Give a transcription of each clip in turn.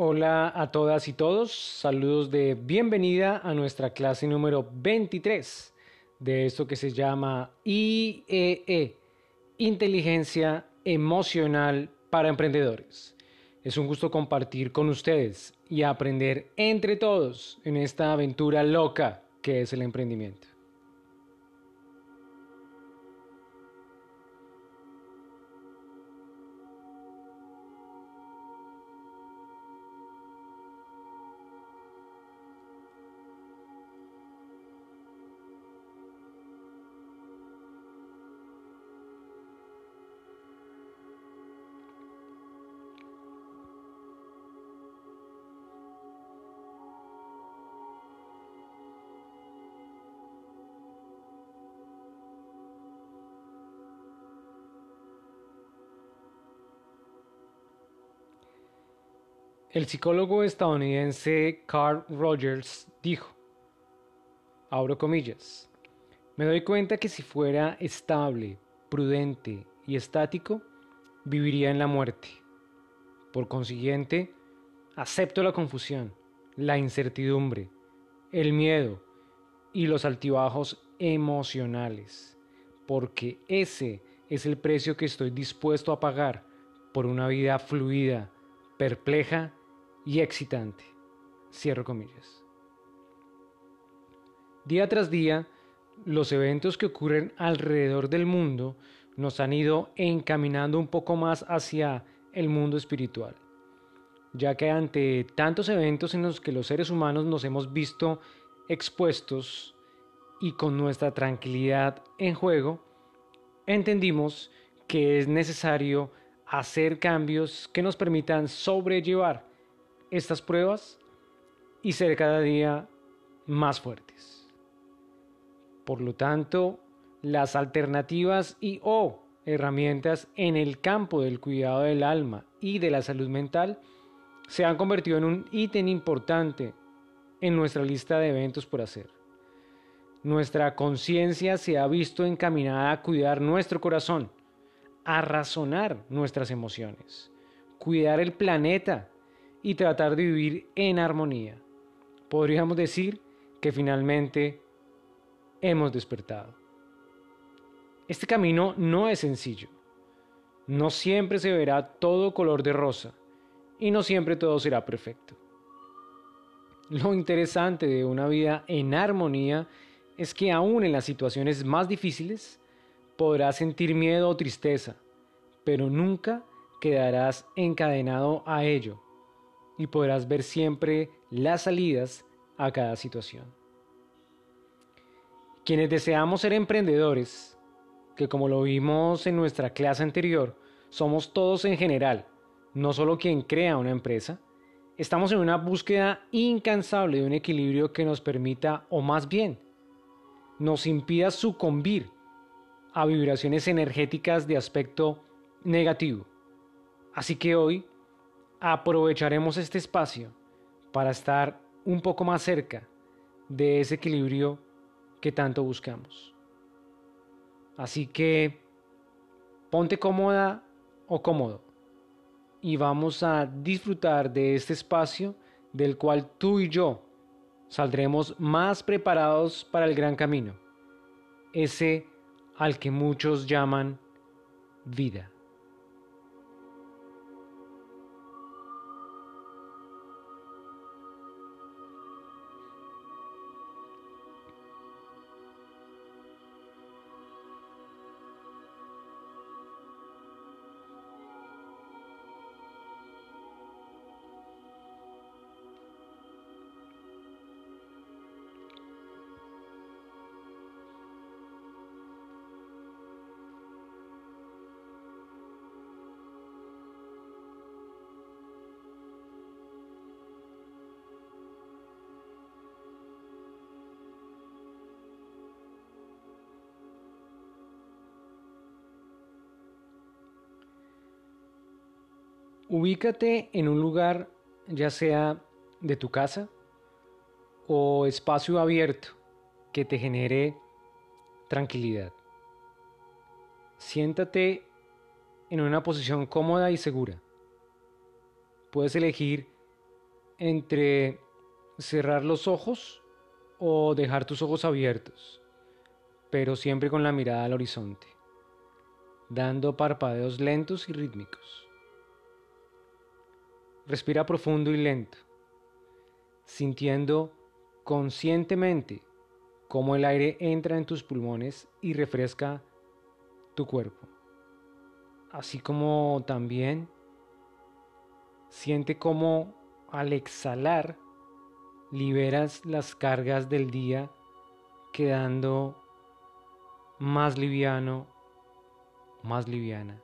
Hola a todas y todos, saludos de bienvenida a nuestra clase número 23 de esto que se llama IEE, e, Inteligencia Emocional para Emprendedores. Es un gusto compartir con ustedes y aprender entre todos en esta aventura loca que es el emprendimiento. El psicólogo estadounidense Carl Rogers dijo, abro comillas, me doy cuenta que si fuera estable, prudente y estático, viviría en la muerte. Por consiguiente, acepto la confusión, la incertidumbre, el miedo y los altibajos emocionales, porque ese es el precio que estoy dispuesto a pagar por una vida fluida, perpleja y excitante. Cierro comillas. Día tras día, los eventos que ocurren alrededor del mundo nos han ido encaminando un poco más hacia el mundo espiritual, ya que ante tantos eventos en los que los seres humanos nos hemos visto expuestos y con nuestra tranquilidad en juego, entendimos que es necesario hacer cambios que nos permitan sobrellevar estas pruebas y ser cada día más fuertes. Por lo tanto, las alternativas y o herramientas en el campo del cuidado del alma y de la salud mental se han convertido en un ítem importante en nuestra lista de eventos por hacer. Nuestra conciencia se ha visto encaminada a cuidar nuestro corazón, a razonar nuestras emociones, cuidar el planeta y tratar de vivir en armonía. Podríamos decir que finalmente hemos despertado. Este camino no es sencillo. No siempre se verá todo color de rosa y no siempre todo será perfecto. Lo interesante de una vida en armonía es que aún en las situaciones más difíciles podrás sentir miedo o tristeza, pero nunca quedarás encadenado a ello y podrás ver siempre las salidas a cada situación. Quienes deseamos ser emprendedores, que como lo vimos en nuestra clase anterior, somos todos en general, no solo quien crea una empresa, estamos en una búsqueda incansable de un equilibrio que nos permita, o más bien, nos impida sucumbir a vibraciones energéticas de aspecto negativo. Así que hoy aprovecharemos este espacio para estar un poco más cerca de ese equilibrio que tanto buscamos. Así que ponte cómoda o cómodo y vamos a disfrutar de este espacio del cual tú y yo saldremos más preparados para el gran camino, ese al que muchos llaman vida. Ubícate en un lugar, ya sea de tu casa o espacio abierto, que te genere tranquilidad. Siéntate en una posición cómoda y segura. Puedes elegir entre cerrar los ojos o dejar tus ojos abiertos, pero siempre con la mirada al horizonte, dando parpadeos lentos y rítmicos. Respira profundo y lento, sintiendo conscientemente cómo el aire entra en tus pulmones y refresca tu cuerpo. Así como también siente cómo al exhalar liberas las cargas del día quedando más liviano, más liviana.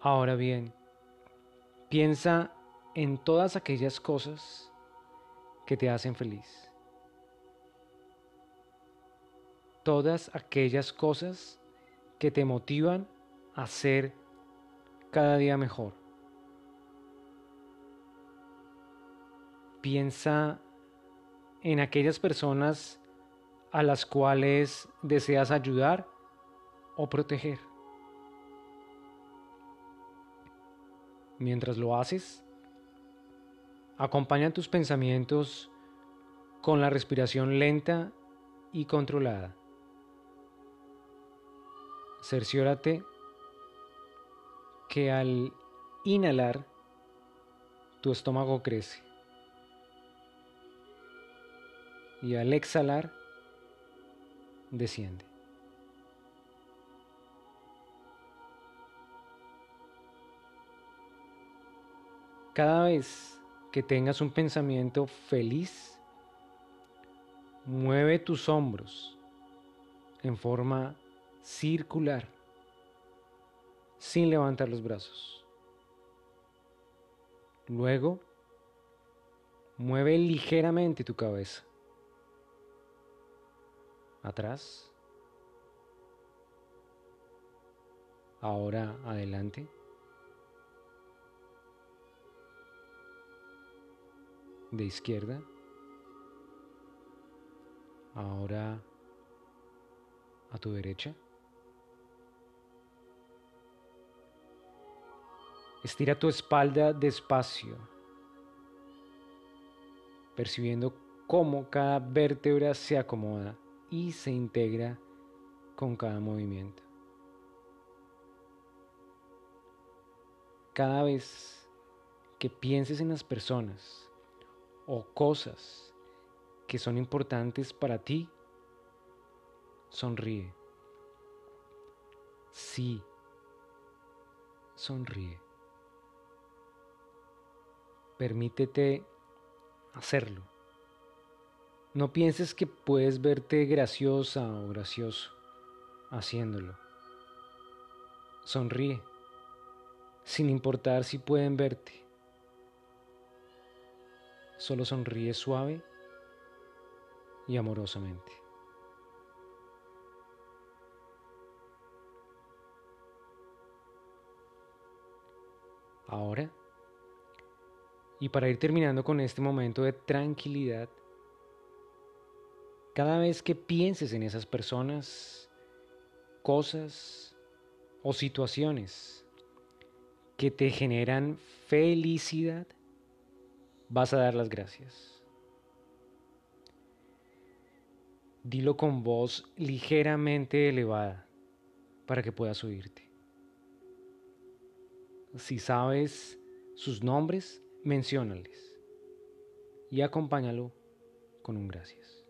Ahora bien, piensa en todas aquellas cosas que te hacen feliz. Todas aquellas cosas que te motivan a ser cada día mejor. Piensa en aquellas personas a las cuales deseas ayudar o proteger. Mientras lo haces, acompaña tus pensamientos con la respiración lenta y controlada. Cerciórate que al inhalar tu estómago crece y al exhalar desciende. Cada vez que tengas un pensamiento feliz, mueve tus hombros en forma circular sin levantar los brazos. Luego, mueve ligeramente tu cabeza atrás, ahora adelante. De izquierda, ahora a tu derecha. Estira tu espalda despacio, percibiendo cómo cada vértebra se acomoda y se integra con cada movimiento. Cada vez que pienses en las personas o cosas que son importantes para ti, sonríe. Sí, sonríe. Permítete hacerlo. No pienses que puedes verte graciosa o gracioso haciéndolo. Sonríe, sin importar si pueden verte. Solo sonríe suave y amorosamente. Ahora, y para ir terminando con este momento de tranquilidad, cada vez que pienses en esas personas, cosas o situaciones que te generan felicidad, vas a dar las gracias. Dilo con voz ligeramente elevada para que puedas oírte. Si sabes sus nombres, menciónales y acompáñalo con un gracias.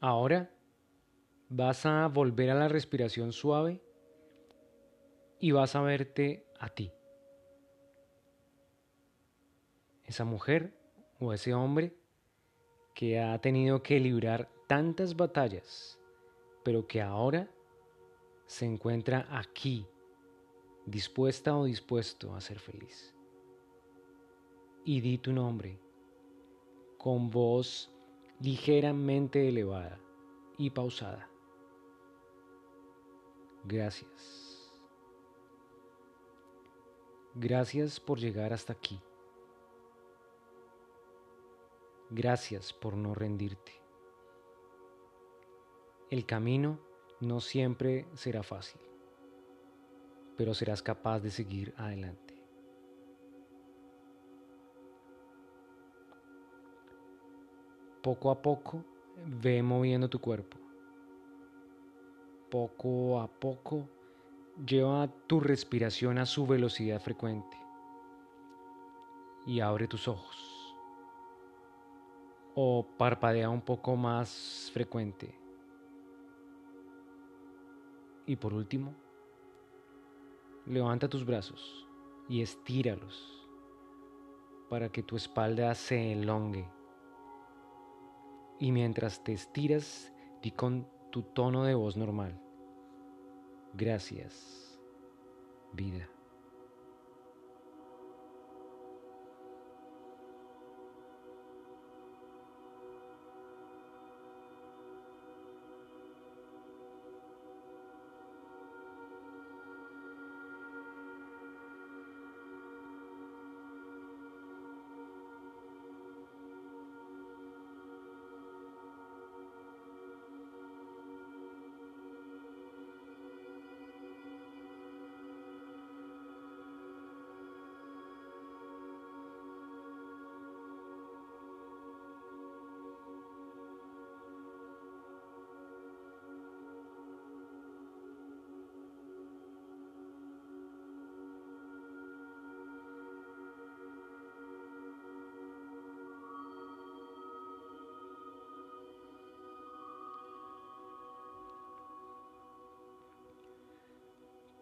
Ahora vas a volver a la respiración suave y vas a verte a ti. Esa mujer o ese hombre que ha tenido que librar tantas batallas, pero que ahora se encuentra aquí, dispuesta o dispuesto a ser feliz. Y di tu nombre con voz ligeramente elevada y pausada. Gracias. Gracias por llegar hasta aquí. Gracias por no rendirte. El camino no siempre será fácil, pero serás capaz de seguir adelante. Poco a poco ve moviendo tu cuerpo. Poco a poco lleva tu respiración a su velocidad frecuente y abre tus ojos o parpadea un poco más frecuente. Y por último, levanta tus brazos y estíralos para que tu espalda se elongue. Y mientras te estiras, di con tu tono de voz normal. Gracias, vida.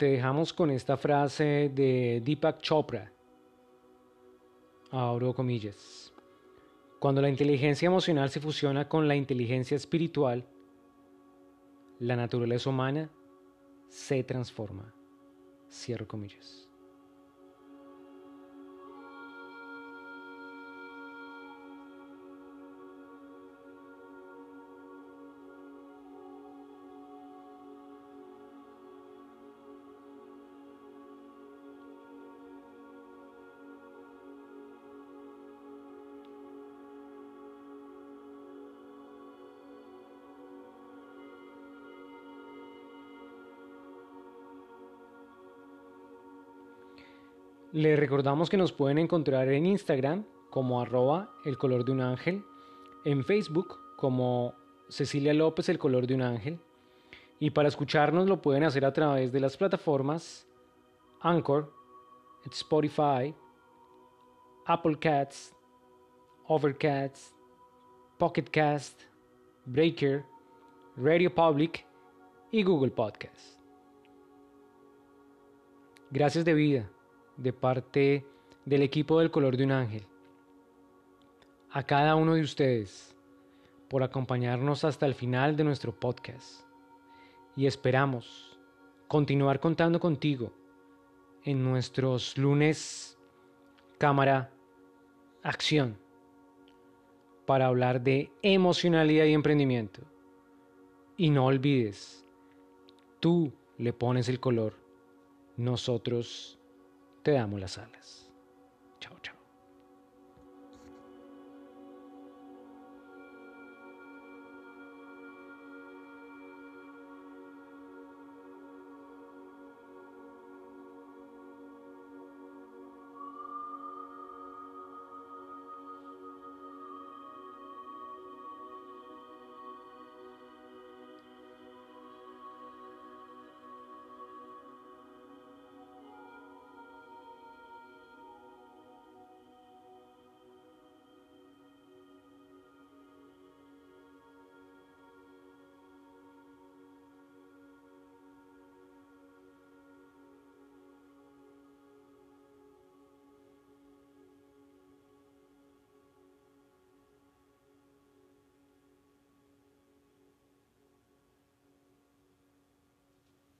Te dejamos con esta frase de Deepak Chopra. Abro comillas. Cuando la inteligencia emocional se fusiona con la inteligencia espiritual, la naturaleza humana se transforma. Cierro comillas. Les recordamos que nos pueden encontrar en Instagram como arroba el color de un ángel, en Facebook como Cecilia López el color de un ángel y para escucharnos lo pueden hacer a través de las plataformas Anchor, Spotify, Apple Cats, Overcast, Pocket Cast, Breaker, Radio Public y Google Podcast. Gracias de vida de parte del equipo del color de un ángel. A cada uno de ustedes por acompañarnos hasta el final de nuestro podcast. Y esperamos continuar contando contigo en nuestros lunes cámara acción para hablar de emocionalidad y emprendimiento. Y no olvides, tú le pones el color, nosotros te damos las alas. Chao, chao.